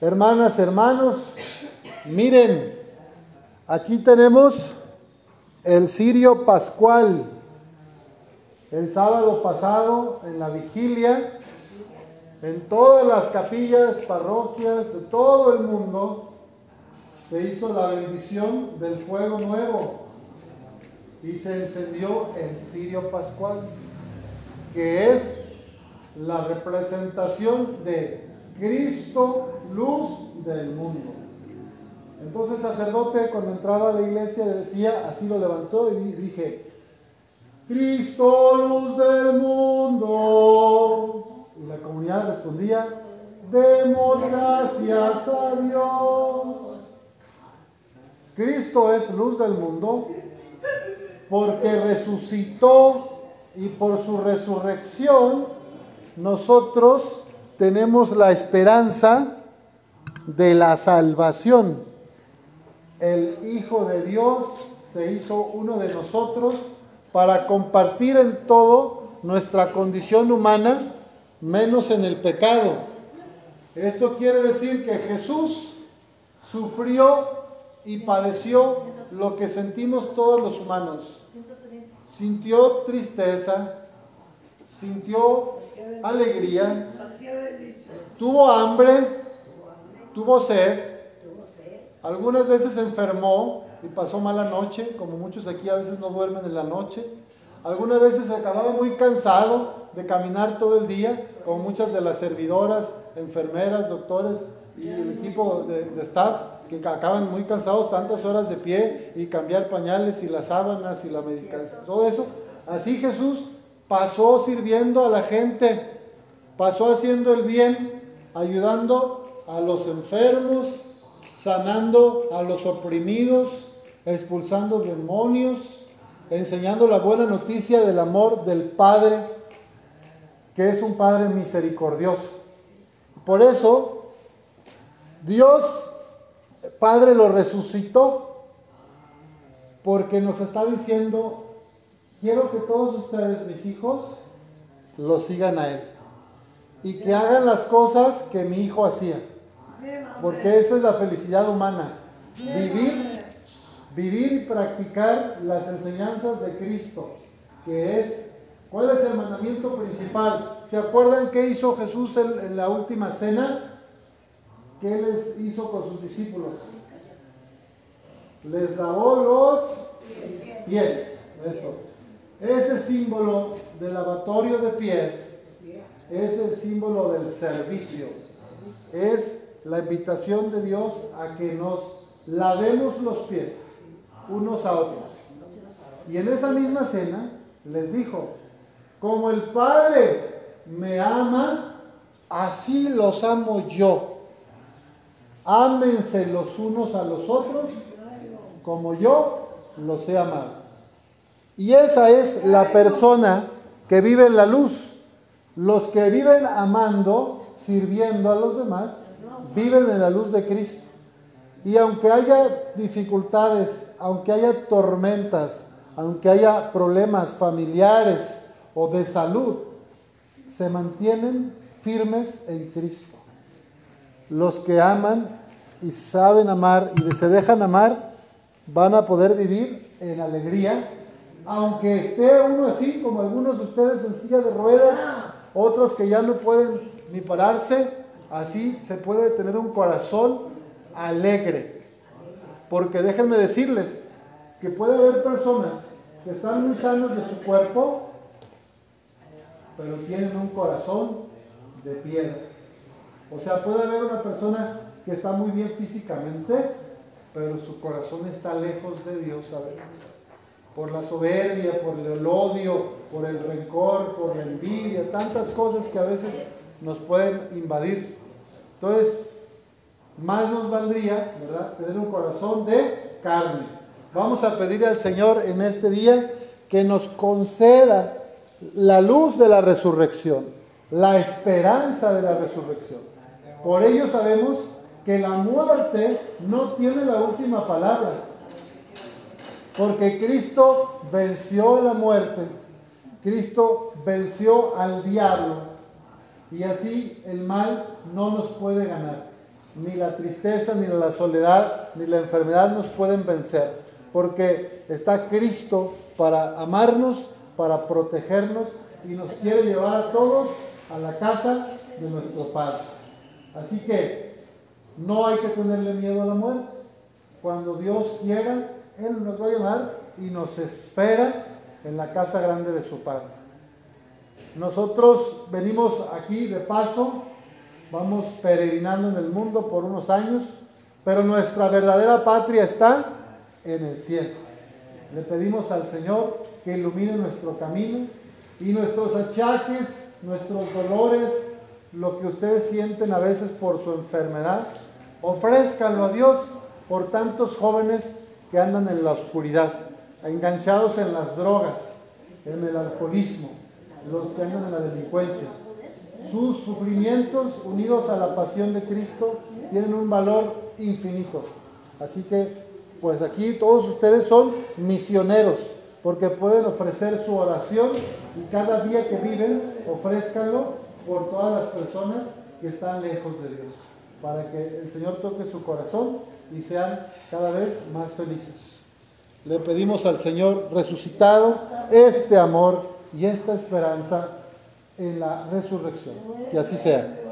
Hermanas, hermanos, miren, aquí tenemos el cirio pascual. El sábado pasado, en la vigilia, en todas las capillas, parroquias de todo el mundo, se hizo la bendición del fuego nuevo y se encendió el cirio pascual, que es la representación de Cristo, luz del mundo. Entonces el sacerdote cuando entraba a la iglesia decía, así lo levantó y dije, Cristo, luz del mundo. Y la comunidad respondía, demos gracias a Dios. Cristo es luz del mundo porque resucitó y por su resurrección nosotros tenemos la esperanza de la salvación. El Hijo de Dios se hizo uno de nosotros para compartir en todo nuestra condición humana, menos en el pecado. Esto quiere decir que Jesús sufrió y padeció lo que sentimos todos los humanos. Sintió tristeza, sintió alegría, tuvo hambre, tuvo sed, algunas veces enfermó y pasó mala noche, como muchos aquí a veces no duermen en la noche. Algunas veces acababa muy cansado de caminar todo el día, como muchas de las servidoras, enfermeras, doctores y el equipo de, de staff que acaban muy cansados tantas horas de pie y cambiar pañales y las sábanas y la medicación, todo eso. Así Jesús pasó sirviendo a la gente, pasó haciendo el bien, ayudando a los enfermos, sanando a los oprimidos, expulsando demonios, enseñando la buena noticia del amor del Padre, que es un Padre misericordioso. Por eso, Dios Padre lo resucitó, porque nos está diciendo, quiero que todos ustedes, mis hijos, lo sigan a Él. Y que hagan las cosas que mi hijo hacía. Porque esa es la felicidad humana. Vivir, vivir y practicar las enseñanzas de Cristo. Que es, ¿cuál es el mandamiento principal? ¿Se acuerdan qué hizo Jesús en, en la última cena? ¿Qué les hizo con sus discípulos? Les lavó los pies. Eso. Ese símbolo del lavatorio de pies es el símbolo del servicio. Es la invitación de Dios a que nos lavemos los pies unos a otros. Y en esa misma cena les dijo, como el Padre me ama, así los amo yo. Ámense los unos a los otros como yo los he amado. Y esa es la persona que vive en la luz. Los que viven amando, sirviendo a los demás, viven en la luz de Cristo. Y aunque haya dificultades, aunque haya tormentas, aunque haya problemas familiares o de salud, se mantienen firmes en Cristo. Los que aman y saben amar y se dejan amar, van a poder vivir en alegría, aunque esté uno así como algunos de ustedes en silla de ruedas, otros que ya no pueden ni pararse, así se puede tener un corazón alegre. Porque déjenme decirles que puede haber personas que están muy sanos de su cuerpo, pero tienen un corazón de piedra. O sea, puede haber una persona que está muy bien físicamente, pero su corazón está lejos de Dios a veces. Por la soberbia, por el odio, por el rencor, por la envidia, tantas cosas que a veces nos pueden invadir. Entonces, más nos valdría, ¿verdad?, tener un corazón de carne. Vamos a pedir al Señor en este día que nos conceda la luz de la resurrección, la esperanza de la resurrección. Por ello sabemos que la muerte no tiene la última palabra, porque Cristo venció la muerte, Cristo venció al diablo, y así el mal no nos puede ganar. ni la tristeza, ni la soledad, ni la enfermedad nos pueden vencer, porque está Cristo para amarnos, para protegernos y nos quiere llevar a todos a la casa de nuestro Padre. Así que no hay que tenerle miedo a la muerte. Cuando Dios quiera, Él nos va a llamar y nos espera en la casa grande de su Padre. Nosotros venimos aquí de paso, vamos peregrinando en el mundo por unos años, pero nuestra verdadera patria está en el cielo. Le pedimos al Señor que ilumine nuestro camino y nuestros achaques, nuestros dolores, lo que ustedes sienten a veces por su enfermedad, ofrézcanlo a Dios por tantos jóvenes que andan en la oscuridad, enganchados en las drogas, en el alcoholismo, los que andan en la delincuencia. Sus sufrimientos unidos a la pasión de Cristo tienen un valor infinito. Así que, pues aquí todos ustedes son misioneros porque pueden ofrecer su oración y cada día que viven, ofrézcanlo por todas las personas que están lejos de Dios, para que el Señor toque su corazón y sean cada vez más felices. Le pedimos al Señor resucitado este amor y esta esperanza en la resurrección. Que así sea.